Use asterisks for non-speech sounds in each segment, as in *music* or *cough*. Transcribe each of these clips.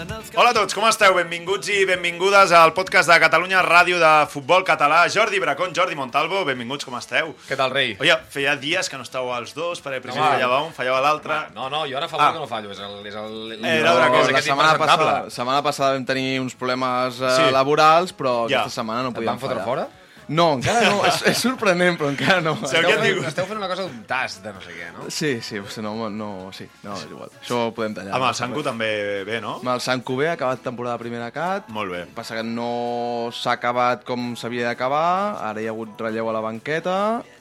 Hola a tots, com esteu? Benvinguts i benvingudes al podcast de Catalunya Ràdio de Futbol Català. Jordi Bracón, Jordi Montalvo, benvinguts, com esteu? Què tal, rei? Oye, feia dies que no estàveu els dos, perquè primer Home. fallava un, fallava l'altre. No, no, jo ara fa Ah. que no fallo, és el... És el, Era una cosa, la setmana passada, setmana passada vam tenir uns problemes eh, Sí. laborals, però Ja. aquesta setmana no Et podíem van fotre fallar. fora? No, encara no. és, és sorprenent, però encara no. Sí, Esteu què et fent, esteu fent una cosa d'un tast de no sé què, no? Sí, sí, sí, no, no, sí, no, és igual. Això ho podem tallar. Amb el Sanco també bé, no? Amb el Sanco bé, ha acabat temporada primera cat. Molt bé. Passa que no s'ha acabat com s'havia d'acabar, ara hi ha hagut relleu a la banqueta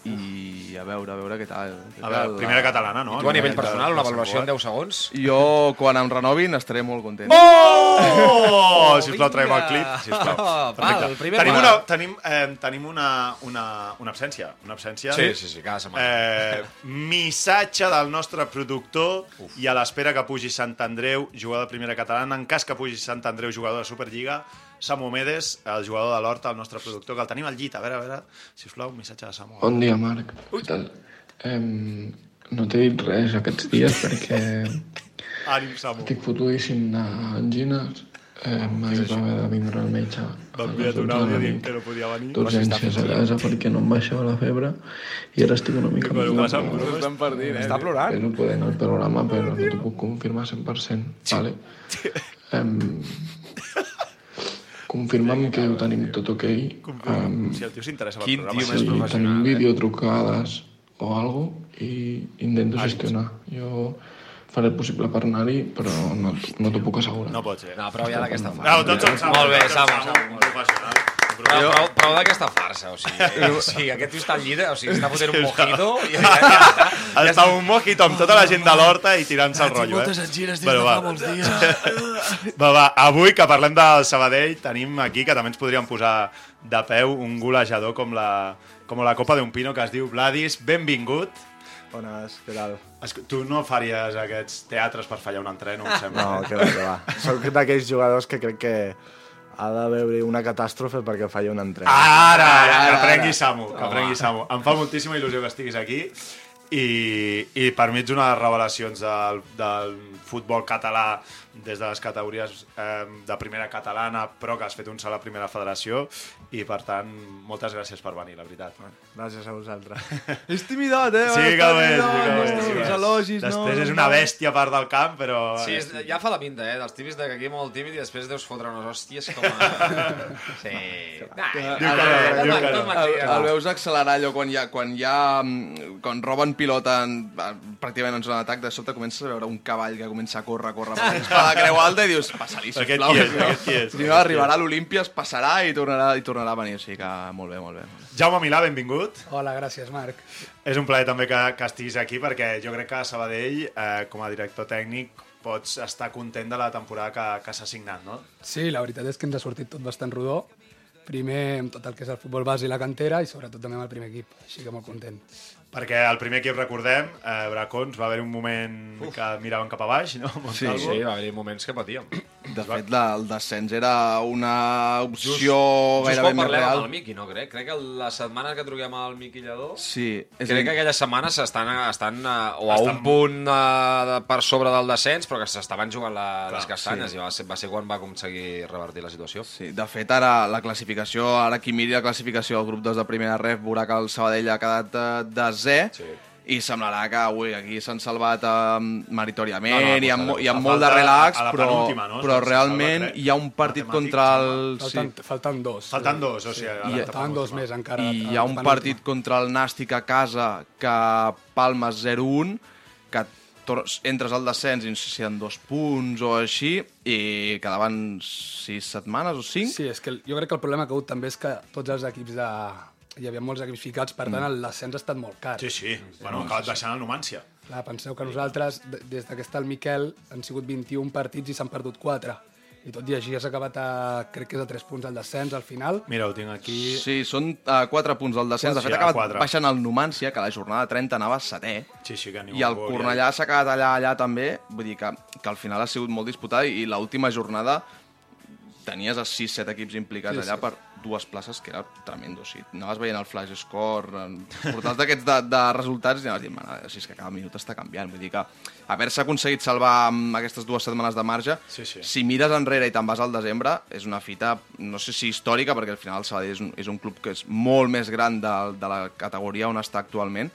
i a veure, a veure què tal. Què A veure, tal. primera catalana, no? I tu a nivell personal, una valoració en Cugat. 10 segons? Jo, quan em renovin, estaré molt content. Oh! *laughs* Sisplau, traiem el clip, sisplau. Val, Perfecte. primer Tenim, una, tenim, eh, tenim una, una, una absència. Una absència. Sí, sí, sí, cada setmana. Eh, missatge del nostre productor i a l'espera que pugi Sant Andreu, jugador de primera catalana, en cas que pugi Sant Andreu, jugador de Superliga, Samu Medes, el jugador de l'Horta, el nostre productor, que el tenim al llit. A veure, a veure, sisplau, un missatge de Samu. Bon dia, Marc. Què tal? Em, no t'he dit res aquests dies perquè *laughs* Ànim, Samu. estic fotudíssim d'angines. Em vaig haver de vindre al metge a Vam les enviar un 12 de àudio la dient nit que no podia venir. d'urgències a casa perquè no em baixava la febre i ara estic una mica Però passa, però Estan perdint, eh? Està plorant? Espero poder anar al programa, però no t'ho puc confirmar 100%. Vale? Em, confirma'm que ho tenim tot ok. Em, Si el tio s'interessa pel Quin programa. més si tenim professional, eh? videotrucades o algo i intento gestionar. Jo faré el possible per anar-hi, però no, no t'ho puc assegurar. No pot ser. No, prou ja d'aquesta No, farsa. tots som Samu. Molt bé, tots som Samu, Samu. Un professional. Prou, prou, prou d'aquesta farsa, o sigui, *laughs* o sigui, aquest tio està al llit, o sigui, està fotent un mojito *laughs* i ja, ja, ja està. Està un mojito amb tota la gent de l'Horta i tirant-se el rotllo, eh? moltes angines des de fa molts dies. Va, va, avui que parlem del Sabadell tenim aquí que també ens podríem posar de peu un golejador com la, com la Copa d'un Pino que es diu Vladis. Benvingut. Bones, què tal? Esco- Tu no faries aquests teatres per fallar un entreno, em sembla. No, que va, que va. Soc d'aquells jugadors que crec que ha de veure una catàstrofe perquè falli un entrenament. Ara, que aprengui Samu, que aprengui Samu. Em fa moltíssima il·lusió que estiguis aquí i, i per mi ets una de les revelacions del, del futbol català des de les categories eh, de primera catalana, però que has fet un salt a primera federació i, per tant, moltes gràcies per venir, la veritat. Gràcies a vosaltres. *laughs* És timidat, eh? Sí que ho és, sí que ho és. Els sí elogis, no? Després és una bèstia a part del camp, però... Sí, és, ja fa la pinta, eh, dels típics de que aquí molt tímid i després deus fotre unes hòsties com a... *laughs* Sí. Nah, Diu que no, diu que no. El, el veus accelerar allò quan ha, quan ha mm, quan roben pilota en, pràcticament en zona d'atac, de sobte comences a veure un cavall que comença a córrer, a córrer per *laughs* la creu alta i dius, passa-li, Aquest sisplau. qui és? Aquest qui és? *laughs* Si no, arribarà a l'Olimpia, es passarà i tornarà, i tornarà a venir. O sigui que molt bé, molt bé. Jaume Milà, benvingut. Hola, gràcies, Marc. És un plaer també que, que estiguis aquí perquè jo crec que a Sabadell, eh, com a director tècnic, pots estar content de la temporada que, que s'ha signat, no? Sí, la veritat és que ens ha sortit tot bastant rodó. Primer amb tot el que és el futbol base i la cantera i sobretot també amb el primer equip, així que molt content. Perquè el primer equip, recordem, eh, Bracons, va haver un moment Uf. que miraven cap a baix, no? Sí, Montalvo. Sí, va haver moments que patíem. De fet, la, el descens era una opció Just gairebé més parlem real. amb el Miqui, no crec? Crec que la setmana que truquem al Miqui Lledó... Sí, és Crec a que dir, aquelles setmanes estan, estan uh, o a Estan- un punt uh, per sobre del descens, però que s'estaven jugant la, les Clar, castanyes i va ser, va ser quan va aconseguir revertir la situació. Sí, de fet, ara la classificació, ara qui miri la classificació del grup 2 de primera ref veurà que el Sabadell ha quedat eh, desè Sí. I semblarà que ui, aquí s'han salvat eh, meritòriament No, no, i amb, no, i amb a molt de relax, a la però, no? però realment hi ha un partit contra el... Falten, sí. falten dos. Falten dos, o sigui... a la I- Faltaven dos més encara. I a hi ha un partit contra el Nàstic a casa que palmes 0-1, que entres al descens i no sé si eren dos punts o així, i quedaven sis setmanes o cinc. Sí, és que jo crec que el problema que ha hagut també és que tots els equips de... Hi havia molts equips ficats, per tant, el descens ha estat molt car. Sí, sí. Bueno, ha acabat baixant el Numància. Clar, penseu que nosaltres, de- des que està el Miquel, han sigut 21 partits i s'han perdut 4. I tot i així has acabat a, crec que és a 3 punts al descens al final. Mira, ho tinc aquí... Sí, són uh, 4 punts del descens. De Sí, fet, ha a acabat quatre. baixant el Numància, que a la jornada 30 anava setè. Sí, sí, que ningú I el volia. Cornellà s'ha quedat allà, allà també. Vull dir que, que al final ha sigut molt disputat i, i l'última jornada tenies els 6-7 equips implicats Sí, allà sí. per dues places, que era tremendo. O sigui, anaves veient el flash score, en portals d'aquests de, de resultats i anaves dient, "Mare, si és que cada minut està canviant. Vull dir que haver-se aconseguit salvar amb aquestes dues setmanes de marge, Sí, sí. si mires enrere i te'n vas al desembre, és una fita, no sé si històrica, perquè al final el Sabadell és un, és un club que és molt més gran de, de la categoria on està actualment,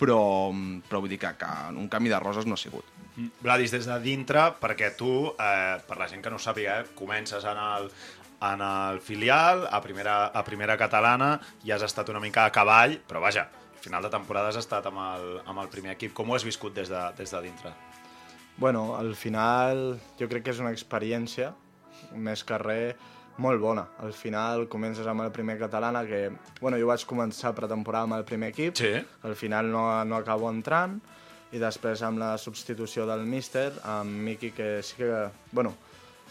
però, però vull dir que, que un camí de roses no ha sigut. Vladis, des de dintre, perquè tu, eh, per la gent que no ho sàpiga, eh, comences en el, en el filial, a primera, a primera catalana, i has estat una mica a cavall, però vaja, al final de temporada has estat amb el, amb el primer equip. Com ho has viscut des de, des de dintre? Bueno, al final jo crec que és una experiència, més que res, molt bona. Al final comences amb el primer catalana, que bueno, jo vaig començar pretemporada amb el primer equip, Sí. al final no, no acabo entrant, i després amb la substitució del míster, amb Miqui, que sí que, bueno,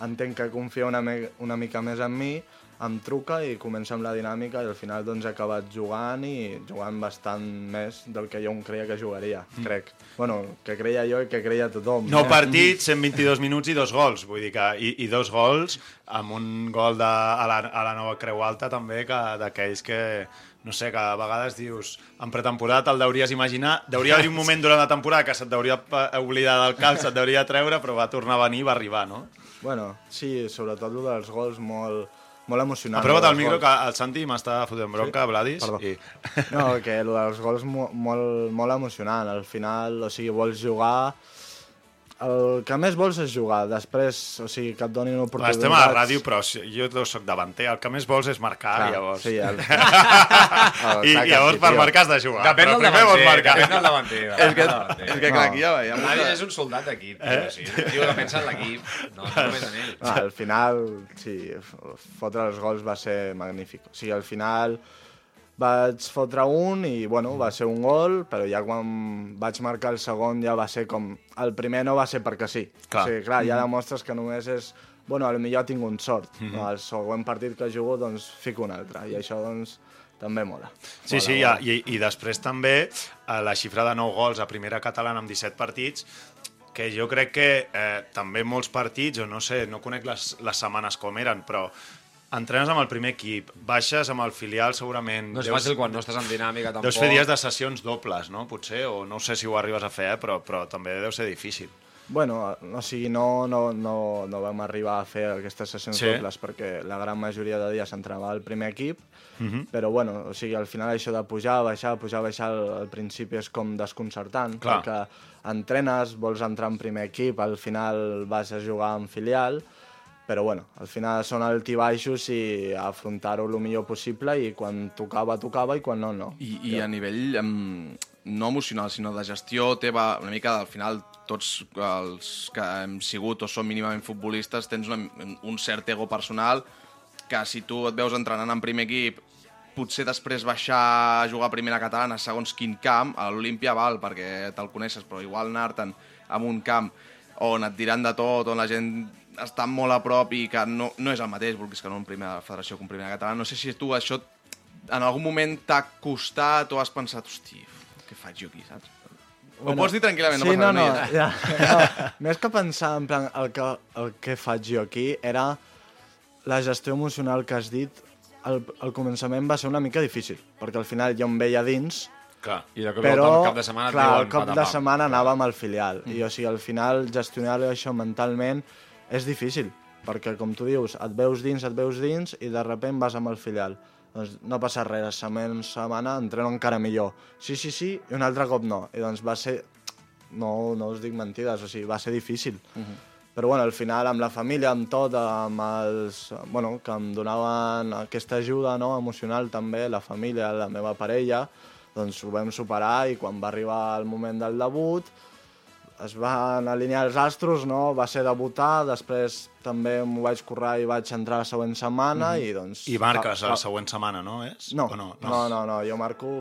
entenc que confia una, una mica més en mi, em truca i comença amb la dinàmica i al final doncs he acabat jugant i jugant bastant més del que jo em creia que jugaria, mm. crec. Bueno, que creia jo i que creia tothom. Nou eh? partits, 122 minuts i dos gols. Vull dir que, i, i dos gols amb un gol de, a, la, a la nova Creu Alta també, que d'aquells que, no sé, que a vegades dius, en pretemporada te'l deuries imaginar, deuria haver un moment durant la temporada que se't deuria oblidar del cap, se't deuria treure, però va tornar a venir i va arribar, no? Bueno, sí, sobretot el dels gols molt, molt emocionant. Aprova't dels micro, gols. que el Santi m'està fotent bronca, Vladis. Perdó. I... No, que el dels gols mo molt, molt emocionant. Al final, o sigui, vols jugar... El que més vols és jugar. Després, o sigui, que et donin oportunitats... estem a la ràdio, però si- jo sóc davanter. El que més vols és marcar, Clar, llavors. sí, el- *laughs* I, Exacte, llavors sí, per marcar has de jugar. Depèn del vols davanter, marcar. depèn del davanter. *laughs* És que, és que clar, aquí ja veiem... Nadie és un soldat d'equip, tio, sí. És un tio que pensa en l'equip, no, no només en ell. Ah, al final, sí, fotre els gols va ser magnífic. O sigui, al final vaig fotre un i, bueno, va ser un gol, però ja quan vaig marcar el segon ja va ser com... El primer no va ser perquè sí. Clar. O sigui, clar, ja demostres que només és... Bueno, potser tinc un sort. Mhm. no? El següent partit que jugo, doncs, fico un altre. I això, doncs, també mola. Sí, Mola, sí, mola. i, i, i després també eh, la xifra de 9 gols a primera catalana amb 17 partits, que jo crec que eh, també molts partits, o no sé, no conec les, les setmanes com eren, però entrenes amb el primer equip, baixes amb el filial segurament... No és deus- fàcil quan no estàs en dinàmica, tampoc. Deus fer dies de sessions dobles, no? Potser, o no sé si ho arribes a fer, eh? però, però també deu ser difícil. Bueno, o sigui, no, no, no, no vam arribar a fer aquestes sessions Sí. dobles perquè la gran majoria de dies entrenava el primer equip, Mhm. però bueno, o sigui, al final això de pujar, baixar, pujar, baixar, al, al principi és com desconcertant, Clar. perquè entrenes, vols entrar en primer equip, al final vas a jugar en filial, però bueno, al final són altibaixos i afrontar-ho el millor possible i quan tocava, tocava i quan no, no. I, i a nivell um, no emocional, sinó de gestió teva, una mica al final tots els que hem sigut o som mínimament futbolistes tens una, un cert ego personal que si tu et veus entrenant en primer equip potser després baixar a jugar a primera catalana segons quin camp, a l'Olímpia val perquè te'l coneixes, però igual anar-te'n en un camp on et diran de tot, on la gent està molt a prop i que no, no és el mateix, vulguis que no en primera federació com primera catalana. No sé si tu això en algun moment t'ha costat o has pensat, hosti, què faig jo aquí, saps? Bueno, ho pots dir tranquil·lament, sí, no no, passa no, res. ja, no, *laughs* més que pensar en plan, el que, el que faig jo aquí era la gestió emocional que has dit al, al començament va ser una mica difícil, perquè al final jo em veia dins, Clar. I de cop, però el cap de setmana et clar, diuen el cop de setmana anàvem al filial, i o sigui, al final gestionar això mentalment és difícil, perquè com tu dius, et veus dins, et veus dins, i de sobte vas amb el filial. Doncs no passa res, la setmana setmana entreno encara millor. Sí, sí, sí, i un altre cop no. I doncs va ser... No, no us dic mentides, o sigui, va ser difícil. Uh -huh. Però bueno, al final amb la família, amb tot, amb els... Bueno, que em donaven aquesta ajuda no, emocional també, la família, la meva parella, doncs ho vam superar i quan va arribar el moment del debut es van alinear els astros, no? va ser debutar, després també m'ho vaig currar i vaig entrar la següent setmana i doncs... I marques fa- la fa- següent setmana, no? És? No, O no, no, no, no, no, jo marco,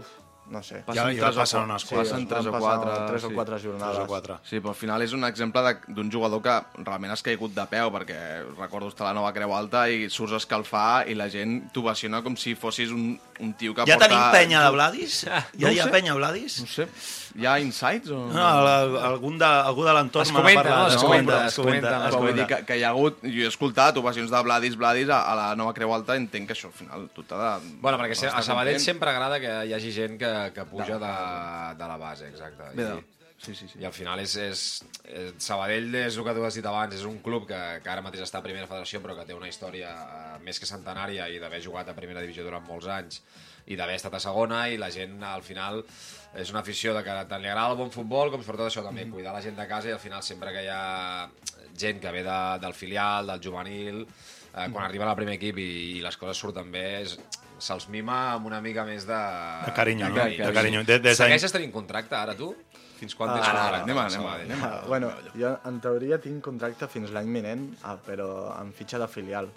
no sé. Ja- ja tres o passen quatre- unes sí, quantes. passen tres o quatre. tres o sí. quatre jornades. Tres o quatre. Sí, però al final és un exemple de- d'un jugador que realment has caigut de peu, perquè recordo estar a la nova Creu Alta i surts a escalfar i la gent t'ovaciona com si fossis un, un tio que Ja porta... tenim penya de Vladis? Ja No hi ha sé. penya Vladis? No sé, hi ha insights o... No, la- algun de, algú de l'entorn comenta, parlat. no? Es comenta, es es comenta. es Però vull dir comenta. que, que hi ha hagut... Jo he escoltat ovacions de Vladis, Vladis a, a la nova Creu Alta, entenc que això al final tu t'ha de... Bueno, perquè a Sabadell sempre agrada que hi hagi gent que, que puja de, de la base, exacte. Bé, I, Sí, sí, sí. I al final és, és, és... Sabadell és el que tu has dit abans, és un club que, que ara mateix està a primera federació però que té una història eh, més que centenària i d'haver jugat a primera divisió durant molts anys i d'haver estat a segona i la gent al final és una afició de que tant li agrada el bon futbol com sobretot això també, cuidar la gent de casa i al final sempre que hi ha gent que ve de, del filial, del juvenil eh, quan arriba al primer equip i, i les coses surten bé és, se'ls mima amb una mica més de... De carinyo, no? de De carinyo. De- d'any- Segueixes tenint contracte ara, tu? Fins quan tens contracte? anem amb anem anem a- Ah, bueno, jo en teoria tinc contracte fins l'any vinent, ah, però en fitxa de filial.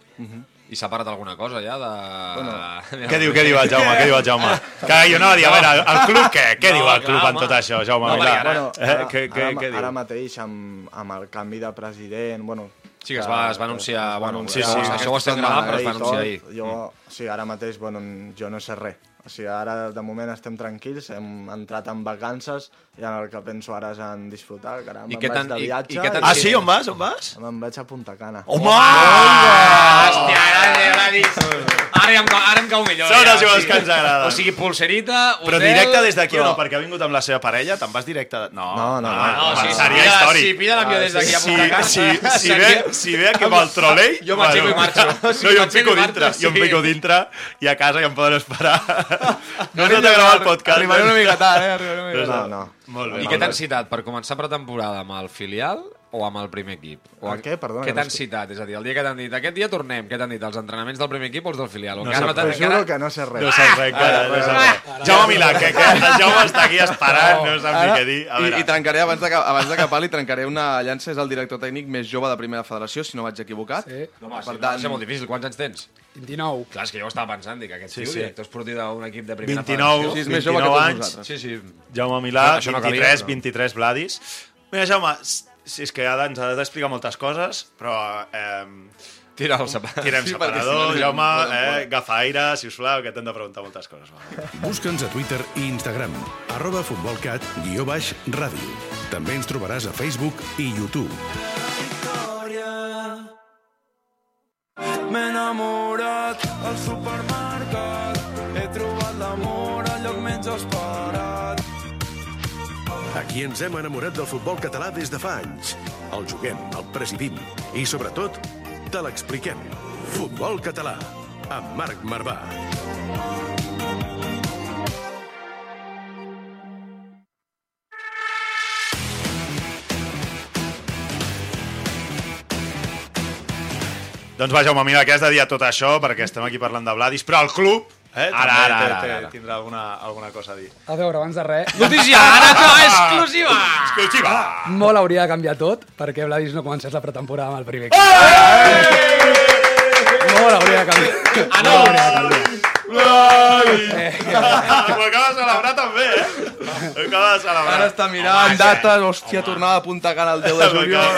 I s'ha parat alguna cosa ja de... Què diu, què diu el Jaume? Què diu el Jaume? *laughs* Que jo no a veure, el, club què? Què No, diu el clar, club en home. tot això, Jaume? No, Milà? ara- Bueno, Eh, ara, què, què, ara, què diu? ara mateix, amb, amb el canvi de president, bueno... Sí, que es va- es va anunciar, es va bueno, anunciar sí, sí, això ho estem gravant, però es va i anunciar ahir. Mm. Jo, sí, ara mateix, bueno, jo no sé res. O sigui, ara de moment estem tranquils, hem entrat en vacances i ara el que penso ara és en disfrutar, que ara I me'n què vaig tan- de i- i viatge què tan- Ah, sí? On vas? On vas? me'n vaig a Punta Cana. Home! Hòstia, ara ja l'ha Ara, em, cau- ara em cau millor. Són ja, els o jugadors sigui- que ens agraden. O sigui, pulserita, hotel... Però directe des d'aquí o però- no? Perquè ha vingut amb la seva parella, te'n vas directe... de- No, No, no, no. home, No, sí, seria si històric. Si pilla l'avió des d'aquí a si, Punta Cana... si, si, seria- ve, si ve aquí amb el trolei... *laughs* Jo m'aixeco i marxo. No, Si jo em marxo, dintre, jo em sí. fico dintre i a casa ja em poden esperar. *laughs* No has de gravar el podcast. Arribaré una mica tard, eh? Arribaré una mica No, tard. no. Molt bé. I què t'han citat? Per començar pretemporada amb el filial o amb el primer equip? O El què? Perdona, Què que no t'han estic- citat? És a dir, el dia que t'han dit aquest dia tornem, què t'han dit? Els entrenaments del primer equip o els del filial? O No encara sé, t'han- T'ho juro que no sé res. No saps res, encara. No saps res. Jaume Milà, que, que el Jaume està aquí esperant, no sap ni què dir. A I, veure, I trencaré, abans de, que- abans de que parli, trencaré una llança, és el director tècnic més jove de primera federació, si no vaig equivocat. Sí. Home, sí, per va tant, ser molt difícil. Quants anys tens? 29. Clar, és que jo ho estava pensant, dic, aquest Sí, tio, sí. director esportiu d'un equip de primera 29, Sí, federació. és més jove que 29 tots anys. nosaltres. Sí, sí. Jaume Milà, Això no 23, calia, però- 23 Vladis. Mira, Jaume, s- si és que ara ens has d'explicar moltes coses, però eh, Tira el separador. tirem Sí, perquè si separador, no, Jaume, no, no, eh, agafa aire, si us plau, que t'hem de preguntar moltes coses. Va. Busca'ns a Twitter i Instagram, arroba futbolcat, guió baix, ràdio. També ens trobaràs a Facebook i YouTube. M'he enamorat al supermercat Aquí ens hem enamorat del futbol català des de fa anys. El juguem, el presidim i, sobretot, te l'expliquem. Futbol català, amb Marc Marvà. Doncs va, Jaume, mira, que has de dir tot això, perquè estem aquí parlant de Vladis, però el club eh, Ara, ara, ara, té- ara. tindrà alguna, alguna cosa a dir. A veure, abans de res, Notícia, ara no, exclusiva! Exclusiva! molt hauria de canviar tot perquè Vladis no comencés la pretemporada amb el primer equip. Molt hauria de canviar. Ah, no! Molt hauria de canviar. Ho acaba de celebrar també, eh? Ho acaba de celebrar. Ara està mirant dates, hòstia, tornada a Punta Cana el 10 de juliol.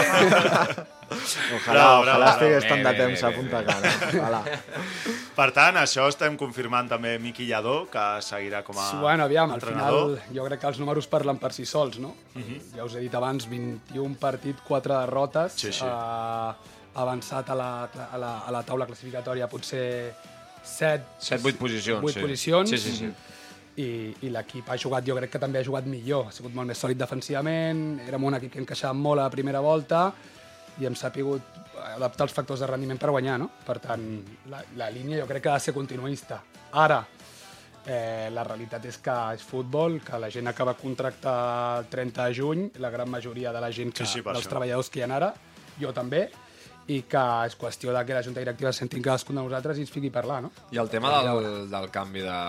Ojalà, Bravo, ojalà bravo, estigués bé, tant de temps bé, a Punta Cana. Ojalà. Per tant, això estem confirmant també Miqui Lladó, que seguirà com a Sí, bueno, aviam, al entrenador. final jo crec que els números parlen per si sols, no? Ja us he dit abans, 21 partit, 4 derrotes, Sí, sí. eh, avançat a la, a, la, a la taula classificatòria potser 7, 7-8 posicions, 8 sí. posicions. Sí, sí, sí. I, i l'equip ha jugat, jo crec que també ha jugat millor, ha sigut molt més sòlid defensivament, érem un equip que encaixava molt a la primera volta i hem sapigut adaptar els factors de rendiment per guanyar, no? Per tant, la, la línia jo crec que ha de ser continuista. Ara, eh, la realitat és que és futbol, que la gent acaba contracte el 30 de juny, la gran majoria de la gent que, Sí, sí, dels això. treballadors que hi ha ara, jo també, i que és qüestió de que la Junta Directiva se sentin cadascun de nosaltres i ens fiqui a parlar, no? I el tema del, del canvi de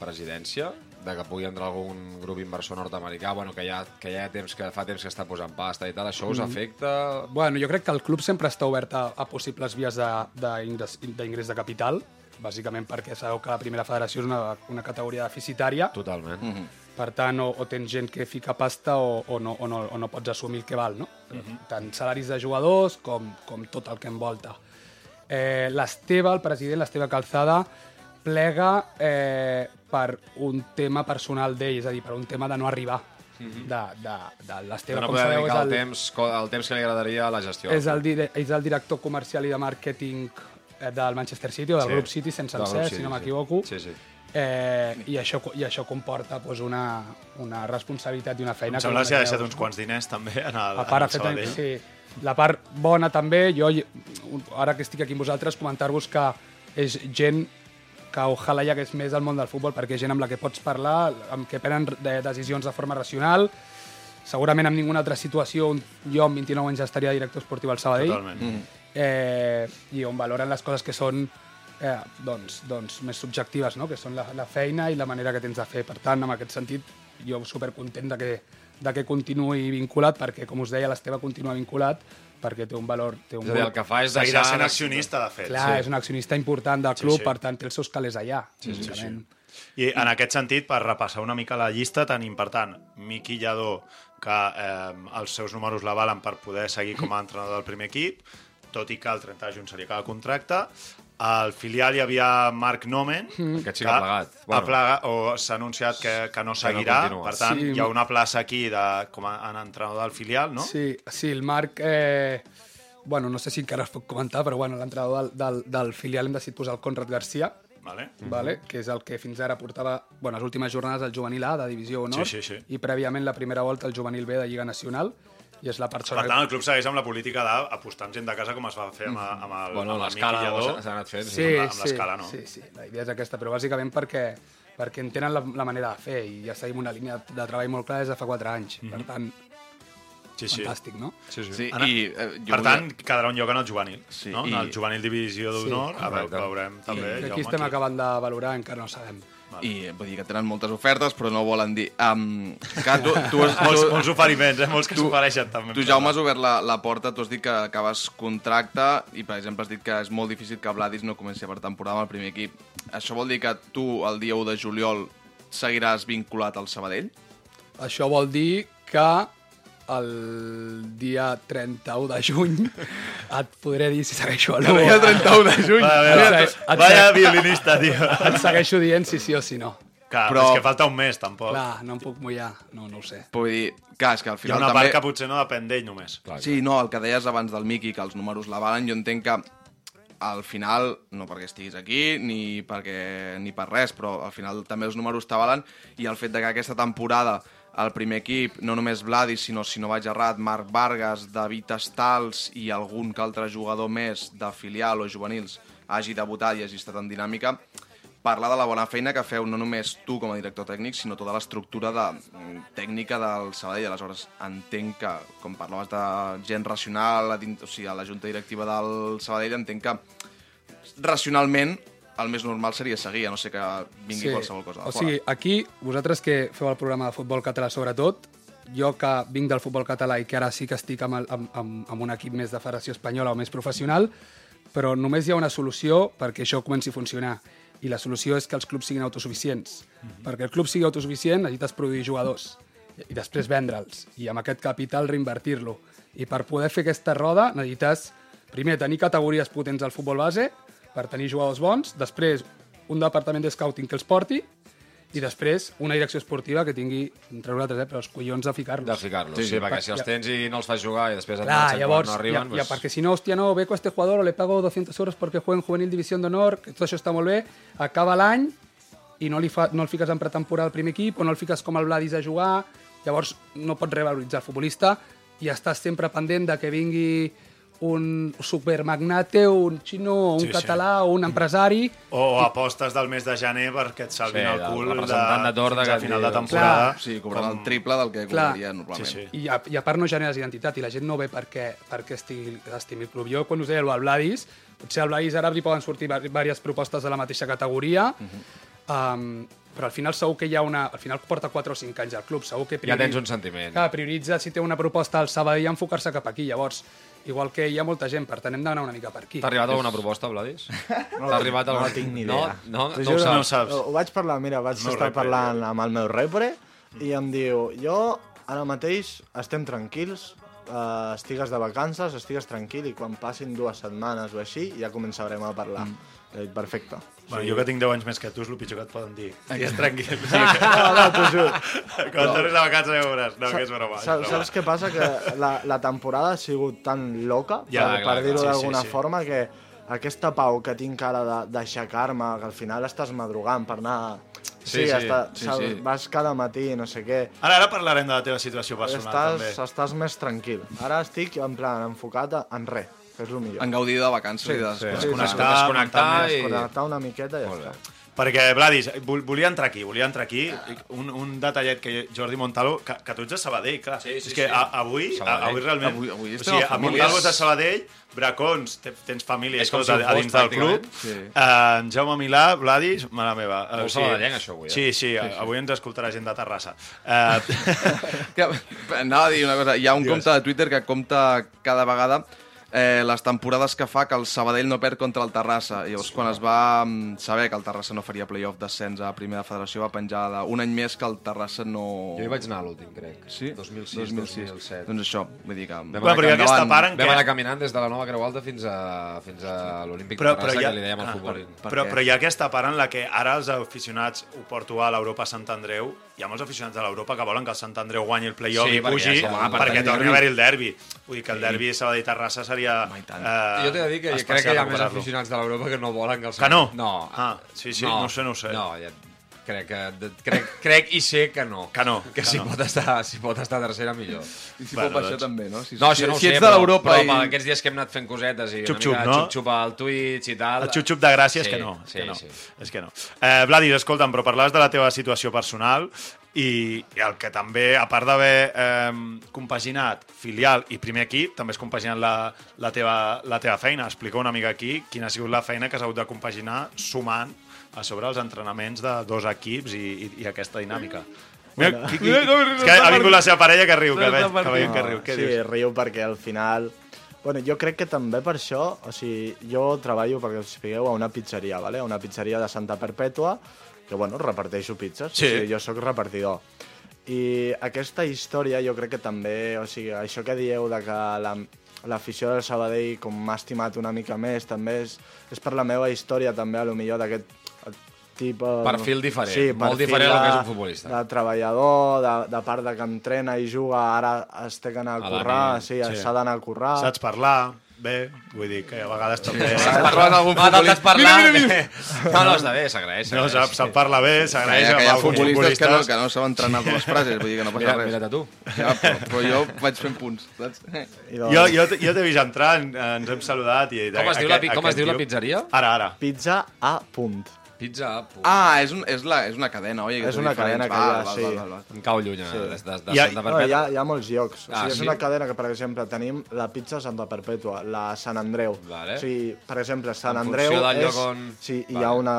presidència, de que pugui entrar algun grup inversor nord-americà, bueno, que, ja, que ja temps que fa temps que està posant pasta i tal, això us afecta? Bueno, jo crec que el club sempre està obert a, a possibles vies de- d'ingrés de, d'ingrés de capital, bàsicament perquè sabeu que la primera federació és una, una categoria deficitària, Totalment. Mm -hmm. per tant, o, o tens gent que fica pasta o, o, no, o, no, o no pots assumir el que val, no? Tant salaris de jugadors com, com tot el que envolta. Eh, L'Esteve, el president, l'Esteve Calzada, plega eh, per un tema personal d'ell, és a dir, per un tema de no arribar. de, de, de l'Esteve, no com sabeu, és el, el, temps, el temps que li agradaria a la gestió. és el, és el director comercial i de màrqueting eh, del Manchester City o del Sí. grup City, sense ser, si no sí. m'equivoco. Sí, sí. Eh, i, això, i això comporta pues, una, una responsabilitat i una feina... Em sembla que s'hi ha deixat uns quants diners també en el, a part, en ha el fet, Sabadell. sí, la part bona també, jo, ara que estic aquí amb vosaltres, comentar-vos que és gent que ojalà hi hagués més al món del futbol, perquè és gent amb la que pots parlar, amb què prenen de decisions de forma racional, segurament en ninguna altra situació on jo amb 29 anys ja estaria director esportiu al Sabadell, Totalment. eh, i on valoren les coses que són eh, doncs, doncs, més subjectives, no? que són la, la feina i la manera que tens de fer. Per tant, en aquest sentit, jo supercontent de que, de que continuï vinculat, perquè, com us deia, l'Esteve continua vinculat, perquè té un valor... Té un És a dir, el que fa és Seguirà deixar... sent accionista, de fet. Clar, sí. és un accionista important del Sí, club, sí. per tant, té els seus calés allà. Sí, sí, sí. I en aquest sentit, per repassar una mica la llista, tenim, per tant, Miqui Lladó, que eh, els seus números l'avalen per poder seguir com a entrenador del primer equip, tot i que el 30 de juny se li acaba el contracte. Al filial hi havia Marc Nomen, Aquest sí que ha plegat. ha plegat, o s'ha anunciat que, que no seguirà. continua. per tant, Sí. hi ha una plaça aquí de, com a en entrenador del filial, no? Sí, sí, el Marc... Eh, bueno, no sé si encara es pot comentar, però bueno, l'entrenador del, del, del filial hem decidit posar el Conrad Garcia, Vale. vale? que és el que fins ara portava bueno, les últimes jornades al juvenil A de Divisió Honor Sí, sí, sí. i prèviament la primera volta al juvenil B de Lliga Nacional i és la persona Per tant, el club segueix amb la política d'apostar amb gent de casa com es va fer amb, amb el, Bueno, amb el l'escala s'ha anat fent. sí, amb la- amb sí, l'escala, no? sí, sí, la idea és aquesta, però bàsicament perquè perquè entenen la, la manera de fer i ja seguim una línia de treball molt clara des de fa 4 anys. Mhm. Per tant, Sí, sí. fantàstic, no? sí, sí. Sí, Ana, i, eh, jo per volia- tant, quedarà un lloc en el juvenil. Sí, no? i- En el juvenil divisió d'honor, Sí, a veure, veurem també. Jaume, aquí estem acabant de valorar, encara no ho sabem. I vull dir que tenen moltes ofertes, però no volen dir. Um, que tu, tu, *laughs* has, Molts, tu, molts oferiments, eh? molts que s'ofereixen també. tu, Jaume, has obert la, la porta, tu has dit que acabes contracte i, per exemple, has dit que és molt difícil que Vladis no comenci per temporada amb el primer equip. Això vol dir que tu, el dia 1 de juliol, seguiràs vinculat al Sabadell? Això vol dir que el dia 31 de juny *laughs* et podré dir si segueixo. El dia 31 de juny? Va, a veure, Et se- et vaya se- violinista, tio. *laughs* Et segueixo dient si sí o si no. Clar, Però- és que falta un mes, tampoc. Clar, no em puc mullar, no, no ho sé. Vull dir, clar, és que al Hi ha final una també... part que potser no depèn d'ell només. Clar, Sí, no, el que deies abans del Miqui, que els números l'avalen, jo entenc que al final, no perquè estiguis aquí ni, perquè, ni per res, però al final també els números t'avalen i el fet de que aquesta temporada el primer equip, no només Vladis, sinó, si no vaig errat, Marc Vargas, David Estals i algun que altre jugador més de filial o juvenils hagi debutat i hagi estat en dinàmica, parlar de la bona feina que feu no només tu com a director tècnic, sinó tota l'estructura de, mm, tècnica del Sabadell. Aleshores, entenc que, com parlaves de gent racional, o sigui, a la junta directiva del Sabadell, entenc que racionalment el més normal seria seguir, a no sé que vingui qualsevol cosa de o fora. sigui, aquí, vosaltres que feu el programa de futbol català sobretot, jo que vinc del futbol català i que ara sí que estic amb, el, amb, amb, amb un equip més de federació espanyola o més professional, però només hi ha una solució perquè això comenci a funcionar. I la solució és que els clubs siguin autosuficients. Perquè el club sigui autosuficient necessites produir jugadors i després vendre'ls. I amb aquest capital reinvertir-lo. I per poder fer aquesta roda necessites, primer, tenir categories potents al futbol base, per tenir jugadors bons, després un departament de scouting que els porti i després una direcció esportiva que tingui, entre nosaltres, eh, però els collons de ficar-los. de ficar-los. Sí, sí, perquè si els tens i no els fas jugar i després et Clar, marxen llavors, quan no arriben... ja, ja, perquè si no, hòstia, no, beco a este jugador o le pago 200 euros perquè juega en juvenil división d'honor, que tot això està molt bé, acaba l'any i no, li fa, no el fiques en pretemporada al primer equip o no el fiques com el Vladis a jugar, llavors no pots revaloritzar el futbolista i estàs sempre pendent de que vingui un supermagnate, un xino, un Sí, sí, sí. català o un empresari O apostes del mes de gener perquè et salvin Sí, el cul representant de Torda fins al que final de temporada. Sí, cobrant Com- el triple del que Clar. cobraria normalment. Sí, sí. I a, I a part no generes identitat i la gent no ve perquè, perquè estigui, estimi el club. Jo, quan us deia el Vladis, potser al Vladis ara li poden sortir diverses propostes de la mateixa categoria, um, però al final segur que hi ha una... Al final porta 4 o 5 anys al club, segur que Ja tens un sentiment. Clar, prioritza si té una proposta al Sabadell enfocar-se cap aquí. Llavors, igual que hi ha molta gent, per tant hem d'anar una mica per aquí. T'ha arribat alguna proposta, Vladis? *laughs* T'ha arribat No alguna... tinc ni No, idea. no, T'ho no, juro, ho saps. No saps. Ho vaig parlar, mira, vaig No, estar repre, parlant amb el meu repre i em diu, jo ara mateix estem tranquils, uh, estigues de vacances, estigues tranquil i quan passin dues setmanes o així ja començarem a parlar. Mm. Dit, perfecte. Bueno, jo que tinc 10 anys més que tu és el pitjor que et poden dir. Estigues tranquil. No, *laughs* no, t'ho juro. Quan tornis a vacances ja veuràs. No, que és broma. és Saps, broma. saps què passa? Que la, la temporada ha sigut tan loca, Ja, per, clar, per dir-ho. Sí, d'alguna sí, sí. forma, que aquesta pau que tinc ara de- d'aixecar-me, que al final estàs madrugant per anar... Sí, sí, està, sí, saps, sí. Vas cada matí, no sé què. Ara, ara parlarem de la teva situació personal, Estàs, també. estàs més tranquil. Ara estic en plan enfocat en res, el millor. En gaudir de vacances i de sí. Desconnectar, Desconnectar mentalment. i... Desconnectar una miqueta i ja està. Perquè, Vladis, vol- volia entrar aquí, volia entrar aquí. Un, un detallet que Jordi Montalvo, que, que tu ets de Sabadell, clar. Sí, sí, és que sí. a, avui, a, Sabadell. avui realment... Avui- avui o sigui, a a. Montalvo és de Sabadell, Bracons, te- tens família És com tot si a, a dins del club. Sí. Uh, en Jaume Milà, Vladis, mare meva. eh, Molt sabadellenc, això, avui, eh? Sí, sí, sí, avui ens escoltarà gent de Terrassa. Uh, *laughs* Que, anava a dir una cosa, hi ha un Digues. compte de Twitter que compta cada vegada eh, les temporades que fa que el Sabadell no perd contra el Terrassa. Llavors, quan es va mm, saber que el Terrassa no faria playoff descens a primera federació, va penjar de un any més que el Terrassa no... Jo hi vaig anar a l'últim, crec. Sí? 2006, 2007. Doncs això, vull dir que... Vam Bueno, però aquesta part en Vam què... anar caminant des de la nova Creu Alta fins a, fins a l'Olímpic Però- de Terrassa, però ha- que li dèiem al Ah, futbol. per Però, què? però hi ha aquesta part en la que ara els aficionats ho porto a l'Europa Sant Andreu hi ha molts aficionats de l'Europa que volen que el Sant Andreu guanyi el play-off Sí, i perquè pugi ja som- home, perquè per torni a haver-hi el derbi. Vull dir que el derbi Sabadell-Terrassa seria... Home, tant. Eh, Jo t'he de dir que crec que hi ha més aficionats de l'Europa que no volen que el Que no? No. Ah, sí, sí, no ho sé, no ho sé. No, ja, crec, que, de, crec, crec i sé que no. Que no, Que, que si, no. pot estar, si pot estar tercera, millor. I si Bueno, pot baixar doncs- també, no? Si, No, si, no si sé, ets de però, l'Europa però i... per aquests dies que hem anat fent cosetes i Xup-xup, una mica no? xup-xup al Twitch i tal... El xup-xup de gràcia és Sí, que no. És sí, que no. sí. És que no. Eh, Vladis, escolta'm, però parlaves de la teva situació personal i, i el que també, a part d'haver eh, compaginat filial i primer equip, també has compaginat la, la, teva, la teva feina. Explica una mica aquí quina ha sigut la feina que has hagut de compaginar sumant a sobre els entrenaments de dos equips i, i, i aquesta dinàmica. Mira, qui, qui, és que ha vingut la seva parella que riu, que, veig, que veiem que riu. Què sí, dius? riu perquè al final... Bueno, jo crec que també per això, o sigui, jo treballo, perquè us sapigueu, a una pizzeria, ¿vale? a una pizzeria de Santa Perpètua, que, bueno, reparteixo pizzas. Sí. O sigui, jo sóc repartidor. I aquesta història jo crec que també, o sigui, això que dieu de que la, l'afició del Sabadell com m'ha estimat una mica més, també és, és per la meva història també, a lo millor d'aquest tipus... Perfil diferent, sí, molt perfil diferent al que és un futbolista. De treballador, de, de part de que entrena i juga, ara es té que anar a A currar, sí, sí. s'ha d'anar a currar. Saps parlar bé, vull dir que a vegades també... Has trobat algun No, t'has futbolista... parlat... No, no, està bé, s'agraeix. No, sap, sap parlar bé, s'agraeix ha, ha amb alguns futbolistes que no, que no saben entrenar les frases, vull dir que no passa Mira, res. mira't a tu. Ja, però, però jo vaig fent punts, saps? I doncs, Jo, jo, jo t'he vist entrar, en- ens hem saludat i... Com es diu la com es diu la pizzeria? Ara, ara. Pizza a punt. Pizza, punt. Ah, és, un, és, la, és una cadena, oi? És una cadena que hi ha, sí. val, val, val. Em cau lluny, sí. des, des, de Hi ha- Santa No, hi, ha, Perpètua. hi ha molts llocs. O sigui, Ah, és sí? una cadena que, per exemple, tenim la pizza Santa Perpètua, la Sant Andreu. Vale. O sigui, per exemple, Sant En Andreu del és... lloc on- Sí, hi Vale. ha una,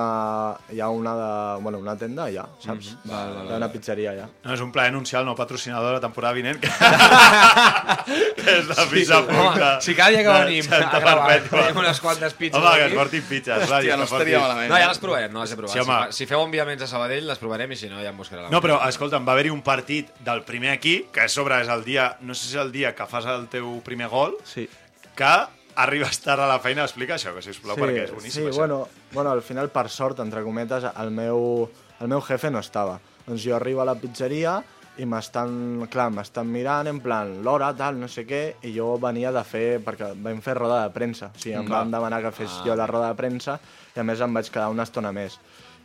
hi ha una, de, bueno, una tenda allà, saps? Mhm. val, val, hi ha una pizzeria allà. No, és un plaer anunciar el nou patrocinador de la temporada vinent, que, *laughs* que és la pizza Home, punta. si cada dia que de venim Santa a gravar Perpètua. tenim unes quantes pizzas Home, que es portin pizzas. Hòstia, no estaria malament. No, ja les provarem, no les he provat. Sí, si, home. fa- si feu enviaments a Sabadell, les provarem i si no, ja em buscaré la No, però, escolta'm, va haver-hi un partit del primer equip, que a sobre és el dia, no sé si és el dia que fas el teu primer gol, Sí. que arribes tard a la feina. Explica això, que sisplau, perquè és boníssim. sí això. bueno, bueno, al final, per sort, entre cometes, el meu, el meu jefe no estava. Doncs jo arribo a la pizzeria i m'estan, clar, m'estan mirant en plan l'hora, tal, no sé què, i jo venia de fer, perquè vam fer roda de premsa, o sigui, em van demanar que fes jo la roda de premsa i a més em vaig quedar una estona més.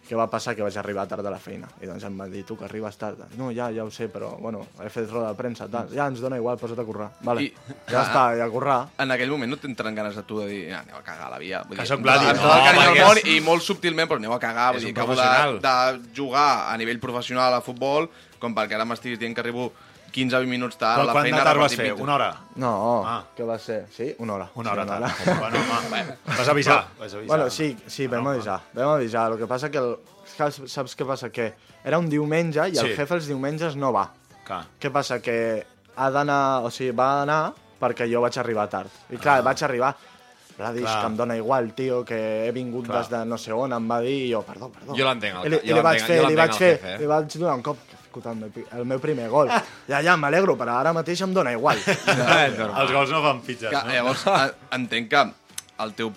Què va passar? Que vaig arribar tard a la feina. I doncs em van dir, tu que arribes tard. No, ja, ja ho sé, però, bueno, he fet roda de premsa, tal. Ja, ens dona igual, posa't a currar. Vale. I- ja està, i a currar. En aquell moment no t'entren ganes a tu de dir ah, aneu a cagar a la via. Vull Que dir, soc Vladi, amb no, tot el carinyo del món és- i molt subtilment, però aneu a cagar. Vull És dir, un acabo de, professional. de jugar a nivell professional a futbol, com perquè ara m'estiguis dient que arribo 15-20 minuts tard, Quan, a la quant feina... de tard vas repartir fer? pizzas. Una hora? No, Ah. què va ser? Sí, una hora. Una hora sí, tard. Bueno, home, *laughs* vas avisar. Vas avisar. Bueno, sí, sí, vam avisar, vam avisar. El que passa que, el, saps, què passa? Que era un diumenge i el Sí. jefe els diumenges no va. Clar. Què passa? Que ha d'anar, o sigui, va anar perquè jo vaig arribar tard. I clar, vaig arribar, Vladis, Clar. que em dona igual, tio, que he vingut Clar. des de no sé on, em va dir, i jo, perdó, perdó. Jo l'entenc, el I li, i jo li vaig l'entenc- fer, li vaig fer, jefe, eh? li vaig donar un cop, fotut el meu, el meu primer gol. Ja, ja, m'alegro, però ara mateix em dona igual. *laughs* Els gols no fan pitges, Que, no? llavors, a- entenc que el teu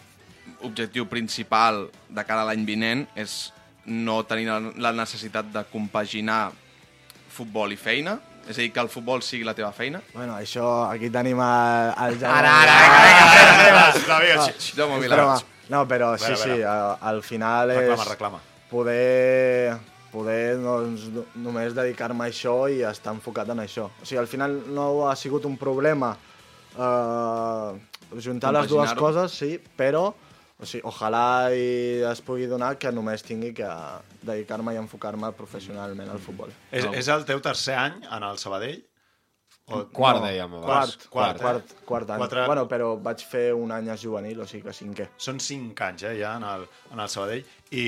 objectiu principal de cara a l'any vinent és no tenir la- la necessitat de compaginar futbol i feina, és a dir, que el futbol sigui la teva feina. bueno, això, aquí tenim el, el. Ara, ara. Jaume Milà. Broma. No, però sí, sí, al final és Reclama, reclama. poder, poder doncs, no- només dedicar-me a això i estar enfocat en això. O sigui, al final no ha sigut un problema eh, juntar les dues coses, sí, però o sigui, ojalà i es pugui donar que només tingui que dedicar-me i enfocar-me professionalment al futbol. És, és el teu tercer any en el Sabadell? O... Quart, dèiem abans. Quart, Quart, quart, eh? quart, quart any. Quatre- Bueno, però vaig fer un any a juvenil, o sigui que cinquè. Són cinc anys, eh, ja, en el, en el Sabadell. I,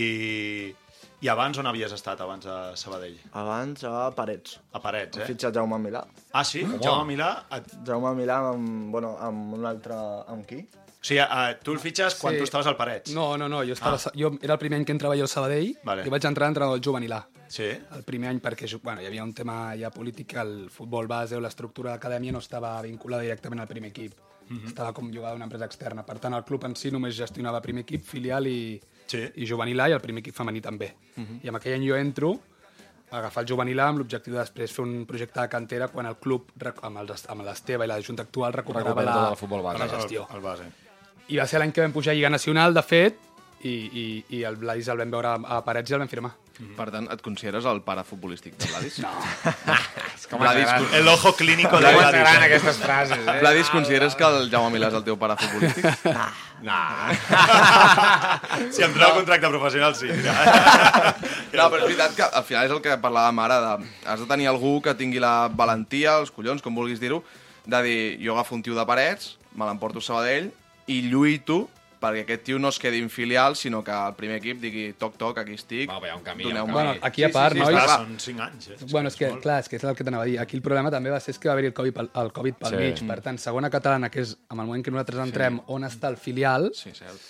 I abans on havies estat, abans a Sabadell? Abans a Parets. A Parets, He eh? fitxat Jaume Milà. Ah, sí? Jaume Milà... Et... Jaume Milà amb, bueno, amb un altre... Amb qui? O sigui, eh, tu el fitxes quan Sí. tu estaves al Parets? No, no, no, jo, estava, ah. jo era el primer any que entrava jo al Sabadell Vale. i vaig entrar a entrenador juvenilà. Sí? El primer any perquè bueno, hi havia un tema ja polític que el futbol base o l'estructura d'acadèmia no estava vinculada directament al primer equip. Mm -hmm. Estava com jugat d'una empresa externa. Per tant, el club en si només gestionava primer equip, filial i, Sí. i juvenilà i el primer equip femení també. Mm -hmm. I amb aquell any jo entro a agafar el juvenilà amb l'objectiu de després fer un projecte de cantera quan el club, amb els- amb l'Esteve i la Junta actual, recuperava Recupera la, el futbol base. la gestió. El, el base. I va ser l'any que vam pujar a Lliga Nacional, de fet, i, i, i el Vladis el vam veure a, a Parets i el vam firmar. Per tant, et consideres el pare futbolístic de Vladis? No. *laughs* Com Vladis, El ojo clínico de com Gladys. t'agraden aquestes frases, eh? Vladis, consideres que el Jaume Milà és el teu pare futbolístic? *laughs* *laughs* Si em treu el contracte professional, sí. No, però és veritat que al final és el que parlàvem ara, de, has de tenir algú que tingui la valentia, els collons, com vulguis dir-ho, de dir, jo agafo un tio de parets, me l'emporto a Sabadell i lluito perquè aquest tio no es quedi en filial, sinó que el primer equip digui toc, toc, aquí estic, Va, un camí, un doneu-me... camí. Bueno, aquí a part, nois... Clar, clar. són cinc anys, eh? Bueno, és que, clar, és que és el que t'anava a dir. Aquí el problema també va ser és que va haver-hi el Covid pel, el Covid pel Sí. mig. Per tant, segona catalana, que és amb el moment que nosaltres entrem on està el filial, Sí, cert.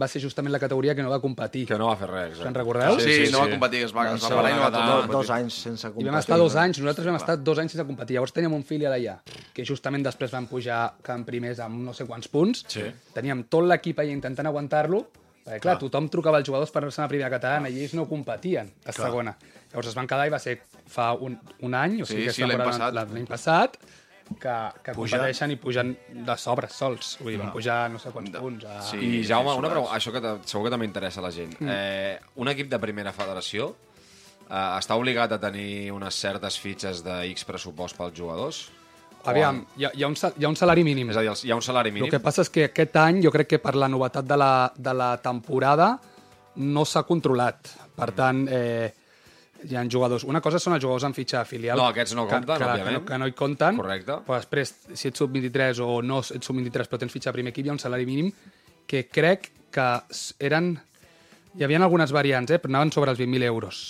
Va ser justament la categoria que no va competir. Que no va fer res. Se'n Eh? recordeu? Sí, sí, no va competir, es va, es va parar i no va tornar. Do, dos anys sense I competir. vam estar dos anys, nosaltres vam estar dos anys sense competir. Llavors teníem un filial allà, que justament després van pujar Camp primers amb no sé quants punts. Sí. Teníem tot l'equip allà intentant aguantar-lo, perquè clar, tothom trucava als jugadors per anar a primera catalana i ells no competien a segona. Llavors es van quedar i va ser fa un, un any, o sigui, Sí, que sí, l'any passat. l'any passat, que, que Puja. competeixen i pugen de sobres sols. Vull dir, van pujar no sé quants punts. A... Sí. I Jaume, una pregunta, això que segur que també interessa a la gent. Mm. Eh, un equip de primera federació eh, està obligat a tenir unes certes fitxes de X pressupost pels jugadors? Aviam, hi ha, hi, ha un, sal- hi ha un salari mínim. És a dir, hi ha un salari mínim? El que passa és que aquest any jo crec que per la novetat de la, de la temporada no s'ha controlat. Per Mm. tant, eh, hi ha jugadors... Una cosa són els jugadors en fitxa filial. No, aquests no compten, que, que, òbviament. Que no, que no hi compten. Correcte. Però després, si ets sub-23 o no ets sub-23 però tens fitxa primer equip, hi ha un salari mínim que crec que eren... Hi havia algunes variants, eh, però anaven sobre els 20.000 euros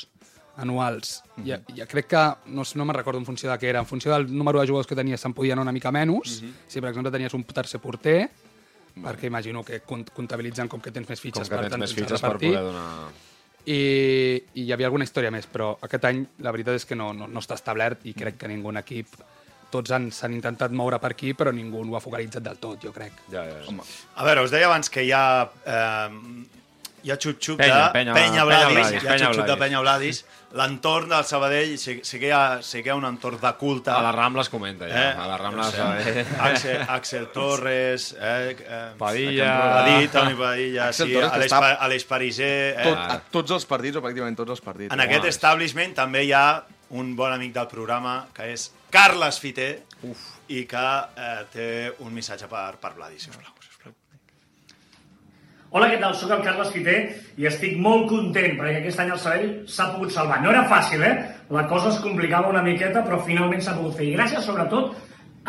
anuals. Mm -hmm. ja, ja crec que, no, no me'n recordo en funció de què era, en funció del número de jugadors que tenies se'n podien anar una mica menys. Mm -hmm. Si, per exemple, tenies un tercer porter, perquè imagino que comptabilitzen com que tens més Com fitxes, que tens tant, més fitxes per poder donar... I, I hi havia alguna història més, però aquest any la veritat és que no, no, no està establert i crec que ningú en equip... Tots han- s'han intentat moure per aquí, però ningú ho ha focalitzat del tot, jo crec. Ja, ja, ja. A veure, us deia abans que hi ha... Eh, hi ha xup-xup de Penya, Bladis, Bladis, hi ha xup-xup de Bladis. Penya Bladis. L'entorn del Sabadell sí, sí, que hi ha, sí que hi ha un entorn de culte. A la Rambla es comenta, ja. Eh? A la Rambla... No sé, es... Axel, Axel Torres, eh, eh, Padilla. Padilla, Toni Padilla, Axel sí, Torres, Aleix, Pa- Aleix Pariser... Eh? Tot, a tots els partits, o pràcticament tots els partits. En aquest establishment també hi ha un bon amic del programa, que és Carles Fiter, Uf. i que eh, té un missatge per, per Vladi, sisplau. Hola, què tal? Soc el Carles Fiter i estic molt content perquè aquest any el Sabadell s'ha pogut salvar. No era fàcil, eh? La cosa es complicava una miqueta, però finalment s'ha pogut fer. I gràcies, sobretot,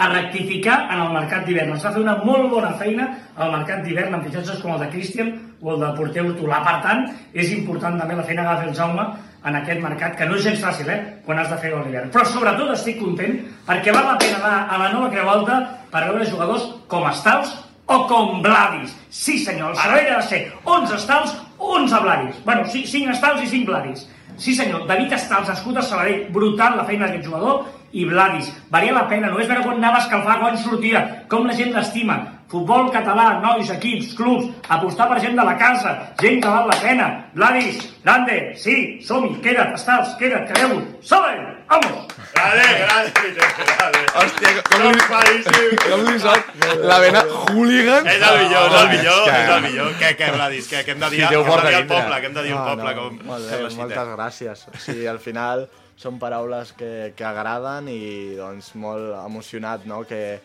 a rectificar en el mercat d'hivern. Es va fer una molt bona feina al mercat d'hivern amb fitxatges com el de Christian o el de Porter Hortolà. Per tant, és important també la feina que va fer el Jaume en aquest mercat, que no és gens fàcil, eh?, quan has de fer l'hivern. Però sobretot estic content perquè val la pena anar a la nova Creu Alta per veure jugadors com Estals o com Bladis. Sí, senyor, el Sabadell ha de ser 11 Estals, 11 Bladis. Bueno, sí, 5 Estals i 5 Bladis. Sí, senyor, David Estals, escut a Sabadell, brutal la feina d'aquest jugador, i Bladis. Valia la pena, només veure quan anava a escalfar, quan sortia, com la gent l'estima. Futbol català, nois, equips, clubs, apostar per gent de la casa, gent que val la pena. Bladis, grande, sí, som-hi, queda't, estals, queda't, quedeu-ho. Sabadell, vamos! Grande, grande, grande. Hòstia, com li, com li sap la vena hooligan? És el millor, és el millor, que- és el millor. Què, què, Vladis? Què, què hem de dir, Sí, hem de dir al poble? Què hem de dir al poble? Com molt bé, Fiter? moltes gràcies. O sigui, al final són paraules que, que agraden i doncs molt emocionat, no? Que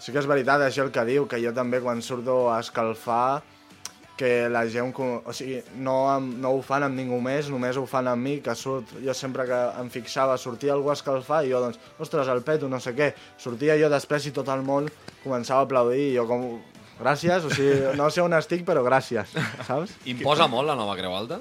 sí que és veritat això el que diu, que jo també quan surto a escalfar que la gent, o sigui, no, no ho fan amb ningú més, només ho fan amb mi, que surt, jo sempre que em fixava, sortia algú a escalfar i jo, doncs, ostres, el peto, no sé què, sortia jo després i tot el món començava a aplaudir i jo com, gràcies, o sigui, no sé on estic, però gràcies, saps? Imposa molt la nova Creu Alta?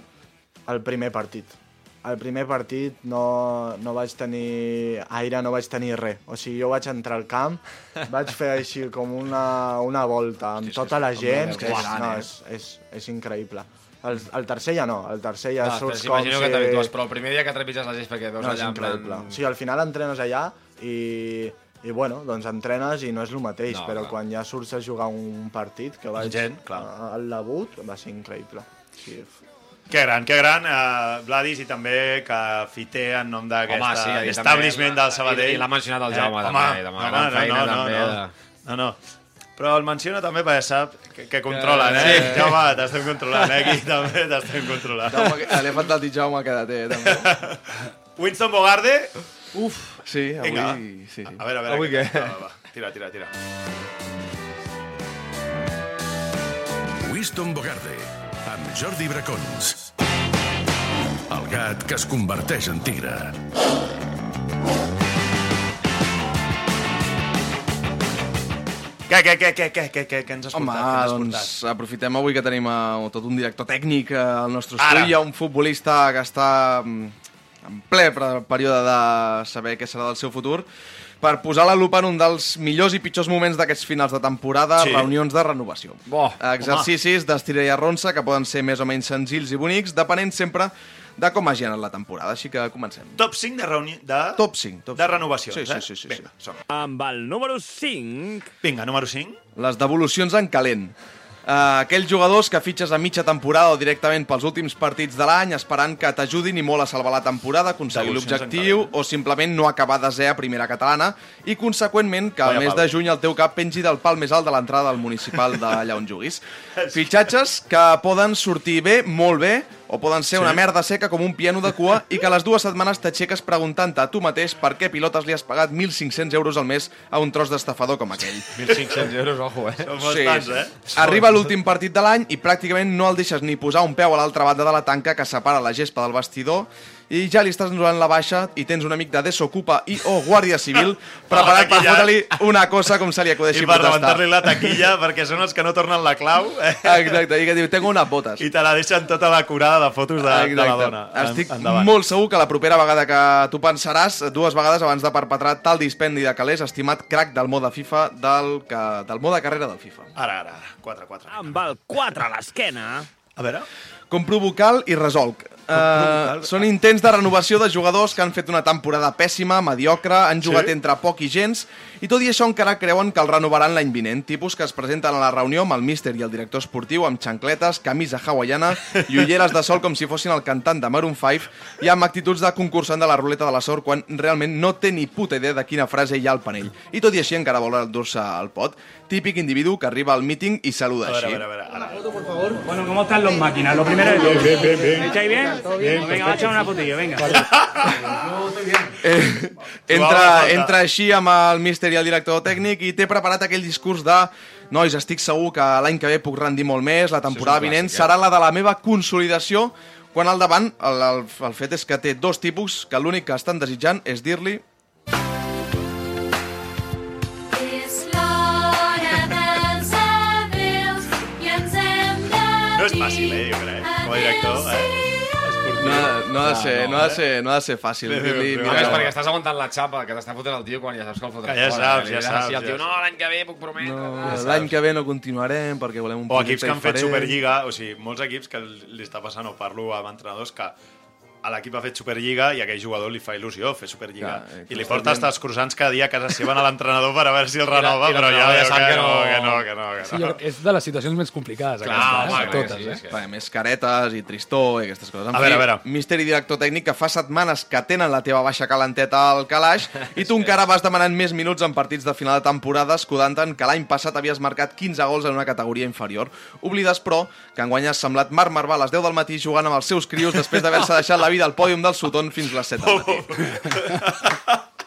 El primer partit. El primer partit no, no vaig tenir aire, no vaig tenir res. O sigui, jo vaig entrar al camp, *laughs* vaig fer així com una, una volta amb tota la gent, que és, no, és, és, és increïble. El, el tercer ja no, el tercer ja No, surts com imagino que t'habitues, però el primer dia que trepitges la gespa que veus No, allà plan... increïble. O sigui, al final entrenes allà i, i bueno, doncs entrenes i no és el mateix, No, però clar. quan ja surts a jugar un partit, que vaig gent, clar. al debut, va ser increïble. Sí, Que gran, que gran, uh, Vladis, i també que Fiter en nom Home, d'aquesta sí, establishment també- del Sabadell. i- i l'ha mencionat el Jaume, també, home, gran feina, no, no, també, No, de- no, no. Però el menciona també perquè sap que, que controlen, eh? Sí. Jaume, t'estem controlant, eh? Aquí *laughs* també t'estem controlant. Jaume, l'he faltat dir Jaume que té, també. *laughs* Winston Bogarde. Uf, sí, avui... Vinga. Sí, sí. A veure, a veure. Avui què- què? Va, va, va. Tira, tira, tira. Winston Bogarde, amb Jordi Bracons. El gat que es converteix en tigre. Què, què, què, què, què, què, què, què ens has Home, portat? Has doncs portat? aprofitem avui que tenim uh, tot un director tècnic uh, al nostre estudi, hi ha un futbolista que està mm, en ple període de saber què serà del seu futur, per posar la lupa en un dels millors i pitjors moments d'aquests finals de temporada, Sí. reunions de renovació. Bo, Exercicis d'estira i arronsa que poden ser més o menys senzills i bonics, depenent sempre de com hagi anat la temporada. Així que comencem. Top 5 de reunió... De... Top 5. Top De 5. renovacions, sí, sí, eh? sí, sí, Vinga, sí. som Amb el número 5... Vinga, número 5. Les devolucions en calent. Uh, aquells jugadors que fitxes a mitja temporada o directament pels últims partits de l'any esperant que t'ajudin i molt a salvar la temporada, aconseguir l'objectiu o simplement no acabar de a primera catalana i, conseqüentment, que al mes de juny el teu cap pengi del pal més alt de l'entrada del municipal d'allà on juguis. *laughs* Fitxatges que poden sortir bé, molt bé, o poden ser sí. una merda seca com un piano de cua i que a les dues setmanes t'aixeques preguntant-te a tu mateix per què pilotes li has pagat 1.500 euros al mes a un tros d'estafador com aquell. 1.500 euros, ojo, eh? Som bastants, eh? Arriba l'últim partit de l'any i pràcticament no el deixes ni posar un peu a l'altra banda de la tanca que separa la gespa del vestidor i ja li estàs donant la baixa i tens un amic de Desocupa i o Guàrdia Civil *laughs* preparat per fotre-li una cosa com se li acudeixi I per rebentar-li la taquilla, *laughs* perquè són els que no tornen la clau, eh? Exacte, i que diu, tengo unes botes. I te la deixen tota la curada de fotos de, de la Exacte. dona. Estic Endavant. molt segur que la propera vegada que tu pensaràs, dues vegades abans de perpetrar tal dispendi de calés, estimat crac del mode FIFA, del, que, del mode carrera del FIFA. Ara, ara, ara. 4, 4. Amb el 4 a l'esquena... A veure... Compro vocal i resolc. Uh, són intents de renovació de jugadors que han fet una temporada pèssima, mediocre, han jugat Sí? entre poc i gens, i tot i això encara creuen que el renovaran l'any vinent. Tipus que es presenten a la reunió amb el míster i el director esportiu amb xancletes, camisa hawaiana i ulleres de sol com si fossin el cantant de Maroon 5 i amb actituds de concursant de la ruleta de la sort quan realment no té ni puta idea de quina frase hi ha al panell. I tot i així encara vol endur-se al pot. Típic individu que arriba al míting i saluda A veure, a així. veure, a veure. Ara. Bueno, ¿cómo están los máquinas? Lo primero es... Bien, bien, bien, ¿Me echáis bien? Todo bien. Venga, va a echar una putilla, venga. Eh, entra, entra així amb el míster i el director tècnic i té preparat aquell discurs de nois, estic segur que l'any que ve puc rendir molt més, la temporada clàssic, vinent eh? serà la de la meva consolidació, quan al davant el, el, el fet és que té dos tipus que l'únic que estan desitjant és dir-li No és fàcil, eh, jo crec, com a director, eh? No, no, ha de ser, no, ha de ser, no ha de ser fàcil dir-li bé, A més, mira, perquè estàs aguantant la xapa que t'està fotent el tio quan ja saps que el fotràs Que ja fora. saps, ja saps, així al tio, ja no, l'any que ve puc prometre. no, Ja l'any que ve no continuarem perquè volem un O equips projecte que han fet diferent. Superliga, o sigui, molts equips que li està passant, o parlo amb entrenadors, que a l'equip ha fet Superliga i a aquell jugador li fa il·lusió fer Superliga. Clar, eh, I li porta hasta els croissants cada dia a casa seva a l'entrenador per a veure si el renova, i però ja ja sap que, que no, no- que no, que no, que Sí, no. jo, és de les situacions més complicades, Clar, aquesta, home, eh? totes, sí, eh? Perquè, a més, caretes i tristor i aquestes coses. En A fi, veure, a veure. Míster i director tècnic que fa setmanes que tenen la teva baixa calenteta al calaix *laughs* i tu encara vas demanant més minuts en partits de final de temporada escudant-te'n que l'any passat havies marcat 15 gols en una categoria inferior. Oblides, però, que enguany has semblat Marc Marvà a les 10 del matí jugant amb els seus crios després d'haver-se deixat la vida al pòdium del Sutton fins les 7 del matí. *laughs*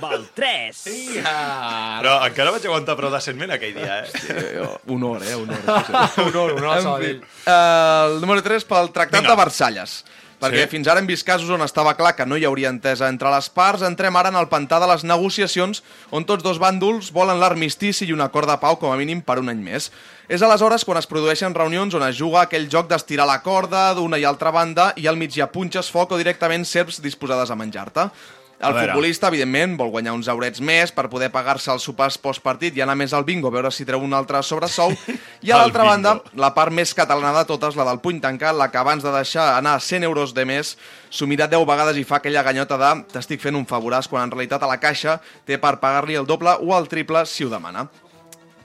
Val 3. Però encara vaig aguantar prou decentment aquell dia, eh? Eh, Honor, eh? Honor. això sí. Honor, honor al En fi, Sabadell. eh, el número 3 pel Tractat Vinga. de Versalles. Perquè Sí. fins ara hem vist casos on estava clar que no hi hauria entesa entre les parts, entrem ara en el pantà de les negociacions on tots dos bàndols volen l'armistici i un acord de pau com a mínim per un any més. És aleshores quan es produeixen reunions on es juga aquell joc d'estirar la corda d'una i altra banda i al mig hi ha punxes, foc o directament serps disposades a menjar-te. El futbolista, evidentment, vol guanyar uns eurets més per poder pagar-se els sopars postpartit i anar més al bingo a veure si treu un altre sobresou. *laughs* I a l'altra banda, la part més catalana de totes, la del puny tancat, la que abans de deixar anar 100 euros de més, s'ho mira 10 vegades i fa aquella ganyota de t'estic fent un favoràs, quan en realitat a la caixa té per pagar-li el doble o el triple si ho demana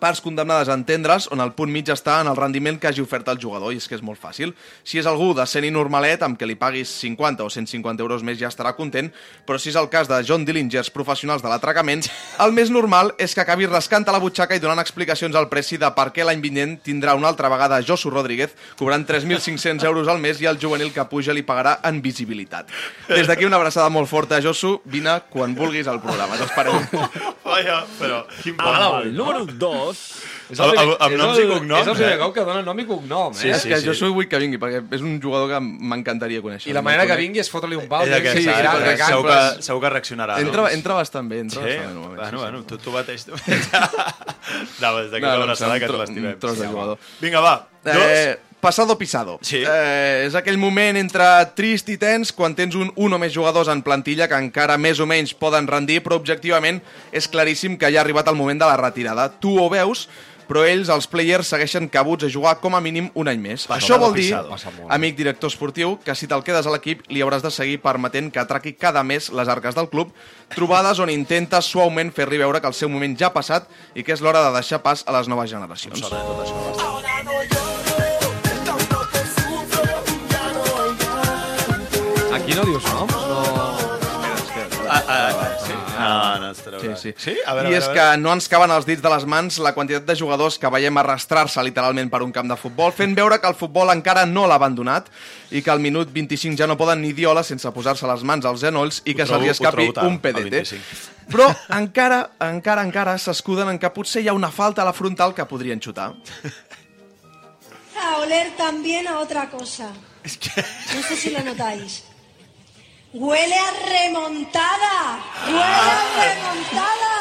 parts condemnades a entendre's on el punt mig està en el rendiment que hagi ofert el jugador, i és que és molt fàcil. Si és algú de sent i normalet, amb que li paguis 50 o 150 euros més ja estarà content, però si és el cas de John Dillingers professionals de l'atracament, el més normal és que acabi rascant a la butxaca i donant explicacions al preci de per què l'any vinent tindrà una altra vegada Josu Rodríguez cobrant 3.500 euros al mes i el juvenil que puja li pagarà en visibilitat. Des d'aquí una abraçada molt forta, Josu. Vine quan vulguis al programa. T'esperem. Vaja, però... Quin Amb el número 2... És Amb- el primer- amb- amb és noms el- i cognoms, És el primer eh? cop que dona nom i cognom, Sí, eh? és sí, que sí. jo vull que vingui, perquè és un jugador que m'encantaria conèixer. I la manera que vingui és fotre-li un pal. És aquesta, Sí, sí, sí, sí, perquè segur, Campos- que, segur que reaccionarà. Entra, doncs. entra bastant bé, entra Sí? bastant bé. Bueno, sí, bueno, tu, tu mateix... *laughs* no, des d'aquí No, abraçada un que te l'estimem. un tros de Sí, jugador. home. Vinga, va. Dos. Eh, pasado pisado. Sí. Eh, és aquell moment entre trist i tens quan tens un, un o més jugadors en plantilla que encara més o menys poden rendir, però objectivament és claríssim que ja ha arribat el moment de la retirada. Tu ho veus, però ells, els players, segueixen cabuts a jugar com a mínim un any més. Pasado Això vol dir. Passa amic director esportiu, que si te'l quedes a l'equip li hauràs de seguir permetent que atraqui cada mes les arques del club, trobades on intentes suaument fer-li veure que el seu moment ja ha passat i que és l'hora de deixar pas a les noves generacions. Aquí no dius noms? No... Ah, ah, sí. No, no, estarà Sí, sí. sí? A veure, I a és veure, a que veure. no ens caben els dits de les mans la quantitat de jugadors que veiem arrastrar-se literalment per un camp de futbol, fent veure que el futbol encara no l'ha abandonat i que al minut 25 ja no poden ni dir hola sense posar-se les mans als genolls i que se'ls escapi tard, un PDT. 25. Però encara, encara, encara s'escuden en que potser hi ha una falta a la frontal que podrien xutar. a oler también a otra cosa. No sé si lo notáis. Huele a remontada. Huele a remontada.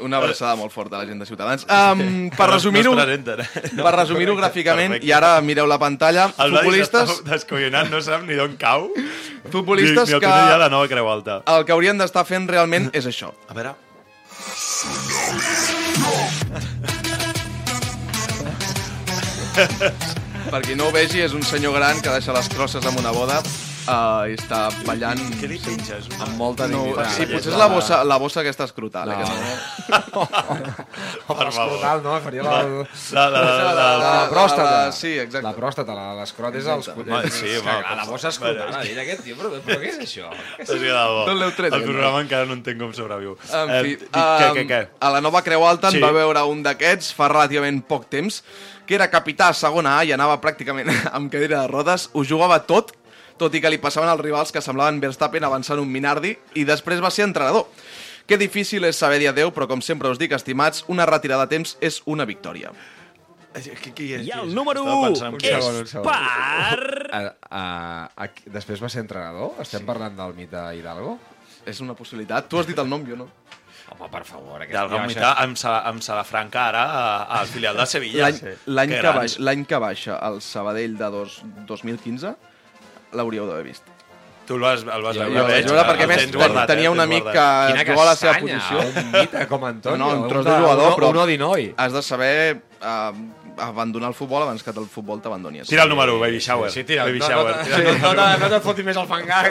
Una abraçada molt forta a la gent de Ciutadans. *laughs* Um, per resumir-ho per resumir-ho gràficament, Perfecte. i ara mireu la pantalla, El futbolistes, s'està descollonant, no sap ni d'on cau. futbolistes ni, ni el que de la nova Creu Alta. el que haurien d'estar fent realment és això. A veure... Per qui no ho vegi, és un senyor gran que deixa les crosses amb una boda uh, i està ballant... Què li pinges? Amb molta No, dignitat. sí, potser és la bossa, la bossa aquesta escrotal. No. Eh, que no. Per favor. Escrotal, no? Faria la... La, la, la, la, la, La pròstata. la- sí, exacte. La pròstata, la- l'escrot és cotets. sí, És que, home, a la bossa escrotal, a dir aquest tio, però, però què és això? Què És que de bo. L'heu tret, El aquest programa encara no entenc com sobreviu. En fi, Eh, què, què, què? a la nova Creu Alta en Sí. va veure un d'aquests fa relativament poc temps, que era capità a segona A i anava pràcticament *laughs* amb cadira de rodes, ho jugava tot, tot i que li passaven els rivals que semblaven Verstappen avançant un Minardi, i després va ser entrenador. Que difícil és saber dir adeu, però com sempre us dic, estimats, una retirada a temps és una victòria. Qui, qui és? I el número Estava 1 pensant en qui és és. per... A, a, a, després va ser entrenador? Estem parlant del mite Hidalgo? És una possibilitat. Tu has dit el nom, jo no. Home, per favor. Aquest D'alguna tio, manera, amb, Sa- amb Salafranca ara a- al filial de Sevilla. L'any l'any que, grans. baix, l'any que baixa el Sabadell de dos, 2015 l'hauríeu d'haver vist. Tu el vas, el vas Jo, veure. jo, veig, jo era el perquè més guardat, tenia eh, un amic que jugava a la seva posició. un mite com Antonio, No, un un tros de- de jugador, però un Odinoi. has de saber uh, abandonar el futbol abans que el futbol t'abandoni. Tira el número 1, Baby Shower. Sí, tira. Baby no, Shower. No, no, el no, no, no fotis més al fangar.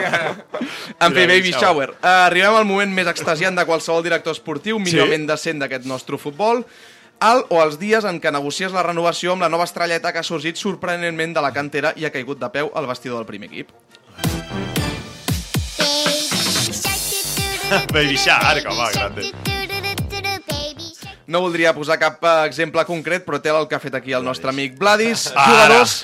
*laughs* En fi, Baby Shower. Uh, arribem al moment més extasiant de qualsevol director esportiu, millorment decent d'aquest nostre futbol, el o els dies en què negocies la renovació amb la nova estrelleta que ha sorgit sorprenentment de la cantera i ha caigut de peu al vestidor del primer equip. Baby Shark, *laughs* home, grande. No voldria posar cap eh, exemple concret, però té el que ha fet aquí el nostre amic Vladis. Jugadors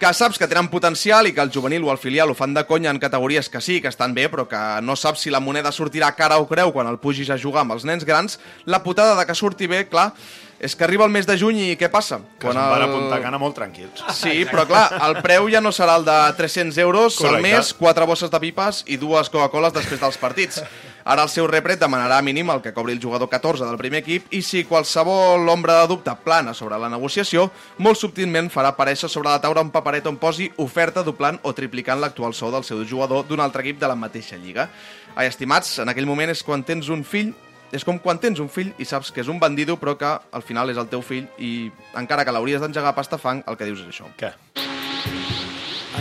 que saps que tenen potencial i que el juvenil o el filial ho fan de conya en categories que sí, que estan bé, però que no saps si la moneda sortirà cara o creu quan el pugis a jugar amb els nens grans. La putada de que surti bé, clar, és que arriba el mes de juny i què passa? Que se'n van a Punta Cana molt tranquils. Sí, però clar, el preu ja no serà el de 300 euros al Correcte. mes, quatre bosses de pipes i dues Coca-Coles després dels partits. Ara el seu repre et demanarà mínim el que cobri el jugador 14 del primer equip i si qualsevol ombra de dubte plana sobre la negociació, molt subtilment farà aparèixer sobre la taula un paperet on posi oferta doblant o triplicant l'actual sou del seu jugador d'un altre equip de la mateixa lliga. Ai, estimats, en aquell moment és quan tens un fill és com quan tens un fill i saps que és un bandido però que al final és el teu fill i encara que l'hauries d'engegar a pastafang, el que dius és això. Què?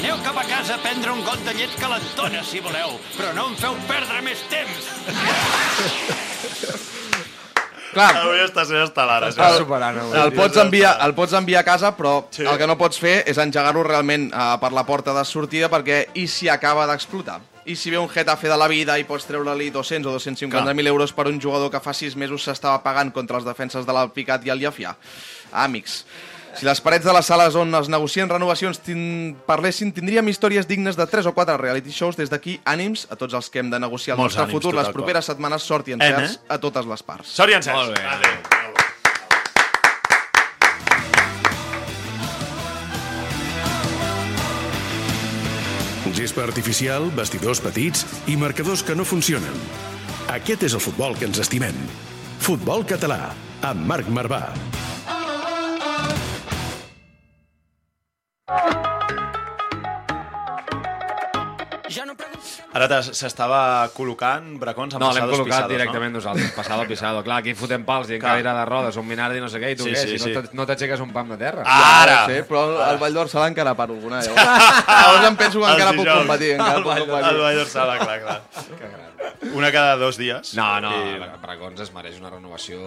Aneu cap a casa a prendre un got de llet calentona, si voleu, però no em feu perdre més temps. Clar, Avui està sent estel·lar, el, això. superant, avui. el, pots enviar, el pots enviar a casa, però sí. el que no pots fer és engegar-lo realment uh, per la porta de sortida perquè i si acaba d'explotar? I si ve un Getafe de la vida i pots treure-li 200 o 250.000 euros per un jugador que fa 6 mesos s'estava pagant contra els defenses de l'Alpicat i el Llafià? Ah, amics, si les parets de les sales on es negocien renovacions tin... parlessin, tindríem històries dignes de 3 o 4 reality shows. Des d'aquí, ànims a tots els que hem de negociar el Molts nostre ànims, futur les properes setmanes, sort i encerts eh? a totes les parts. Sort i encerts. Molt bé. Adéu. Gespa artificial, vestidors petits i marcadors que no funcionen. Aquest és el futbol que ens estimem. Futbol català, amb Marc Marvà. Ara s'estava col·locant bracons amb No, l'hem col·locat pisados, directament nosaltres, passado pisado. Clar, aquí fotem pals i en Clar. cadira de rodes, un minardi, no sé què, i tu Sí, què? sí, si sí. no t'aix- no t'aixeques un pam de terra. Ara! Sí, però el, el Vall d'Orsala encara paro alguna. Llavors, *laughs* llavors em penso que encara puc competir. Encara El puc Vall- competir. El Vall d'Orsala, clar, clar. Una cada dos dies. No, no, I-. Bracons es mereix una renovació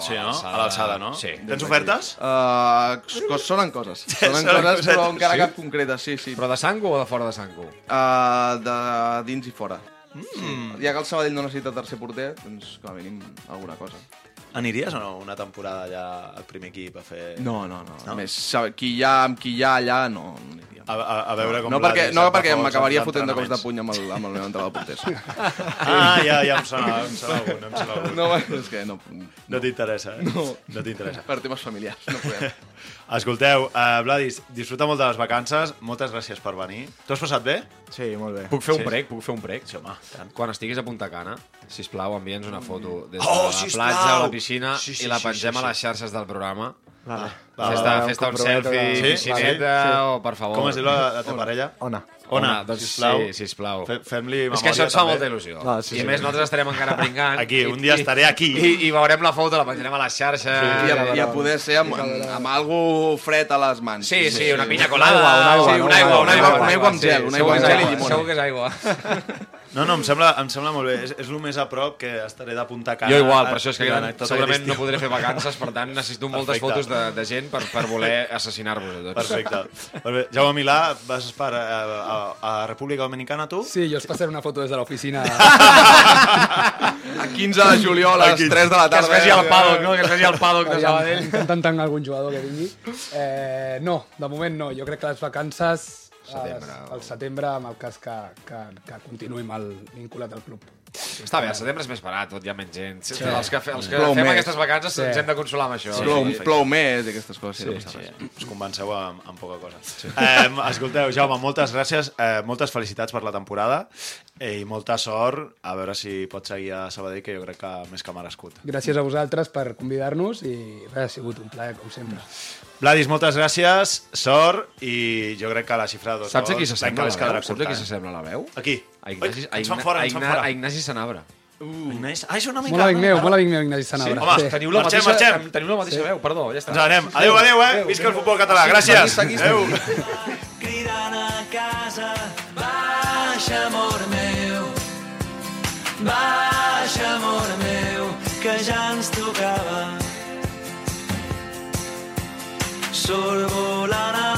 Sí, no? A l'alçada, no? Sí. Tens ofertes? Uh, cos- sonen coses. Sonen Sonen coses, però cosetes, encara sí? cap concreta, sí, sí. Però de Sango o de fora de Sango? Uh, de dins i fora. Mm. Ja que el Sabadell no necessita tercer porter, doncs com a mínim alguna cosa. Aniries o no una temporada allà al primer equip a fer... No, no, no. No? A més, sabe- qui hi ha, amb qui hi ha allà, no, no aniria. A, a, a veure com no, perquè, no perquè m'acabaria fotent de cops de puny amb el, amb el meu entrenador porter. *laughs* Ah, ja, ja em sona, em sona algun, em sona algun. No, és que no... No t'interessa, eh? No. No t'interessa. Per temes familiars, no podem. *laughs* Escolteu, uh, Vladis, disfruta molt de les vacances, moltes gràcies per venir. T'ho has passat bé? Sí, molt bé. Puc fer un Sí. prec? Puc fer un prec? Sí, home, tant. Quan estiguis a Punta Cana, sisplau, envia'ns una foto des de Oh, la sisplau! platja o la piscina Sí, sí, i la sí, pengem sí, a sí. les xarxes del programa. Vale. Va, Fes-te va, va, fes un selfie, Sí? piscineta, Sí? o per favor. Com es diu la, la teva parella? Ona. Ona, doncs sisplau. sí, sisplau. Fe- Fem-li És que això ens fa molta il·lusió. Ah, sí, I a sí. més nosaltres estarem encara pringant. Aquí, un dia estaré aquí. I, i veurem la foto, la penjarem a les xarxes. I a, i a poder ser amb, amb, amb algo fred a les mans. Sí, sí, una pinya colada. Un aigua, un aigua, sí, no? un aigua, un aigua, un aigua amb sí, gel, un segur aigua amb gel i aigua, llimona. Segur que és aigua. *laughs* No, no, em sembla, em sembla molt bé. És, és el més a prop que estaré de Punta Cana. Jo igual, per això és que tot segurament no podré fer vacances, per tant necessito moltes Perfecte. fotos de, de gent per, per voler assassinar-vos a tots. Perfecte. Bé. Jaume Milà, vas per a, a, a República Dominicana, tu? Sí, jo us passaré una foto des de l'oficina. *laughs* A 15 de juliol a les 3 de la Que es tarda. vegi al paddock, no? Que es vegi al paddock de Sabadell. Intentant tancar algun jugador que vingui. Eh, no, de moment no. Jo crec que les vacances Setembre. Al setembre, amb el cas que, que, que continuï amb el vinculat al club. Està bé, el setembre és més parat, tot hi ha menys gent. Sí. Sí. Els que, fe, els que Plou fem més. aquestes vacances Sí. ens hem de consolar amb això. Sí, plou, plou més i aquestes coses. Sí, Sí, no sí, res. us convenceu amb, amb poca cosa. Sí. Eh, escolteu, Jaume, moltes gràcies, eh, moltes felicitats per la temporada eh, i molta sort, a veure si pots seguir a Sabadell, que jo crec que més que merescut. Gràcies a vosaltres per convidar-nos i res, ha sigut un plaer, com sempre. Vladis, moltes gràcies, sort i jo crec que la xifra de dos Saps a qui s'assembla la veu? Saps a qui eh? s'assembla la veu? A qui? A Ignasi, Ui, ens fan fora, ens fan fora. a Ignasi Sanabra. Uh. Ignasi... Ah, és una mica... Molt amic meu, molt amic meu, Ignasi Sanabra. Home, Sí. Teniu la Marxem, mateixa, marxem. teniu la mateixa veu, perdó, ja està. Ens anem. Adéu, adéu, eh? Visca el futbol català. Gràcies. Adéu. cridant a casa Baixa, amor meu Baixa, amor meu que ja ens tocava sol volará.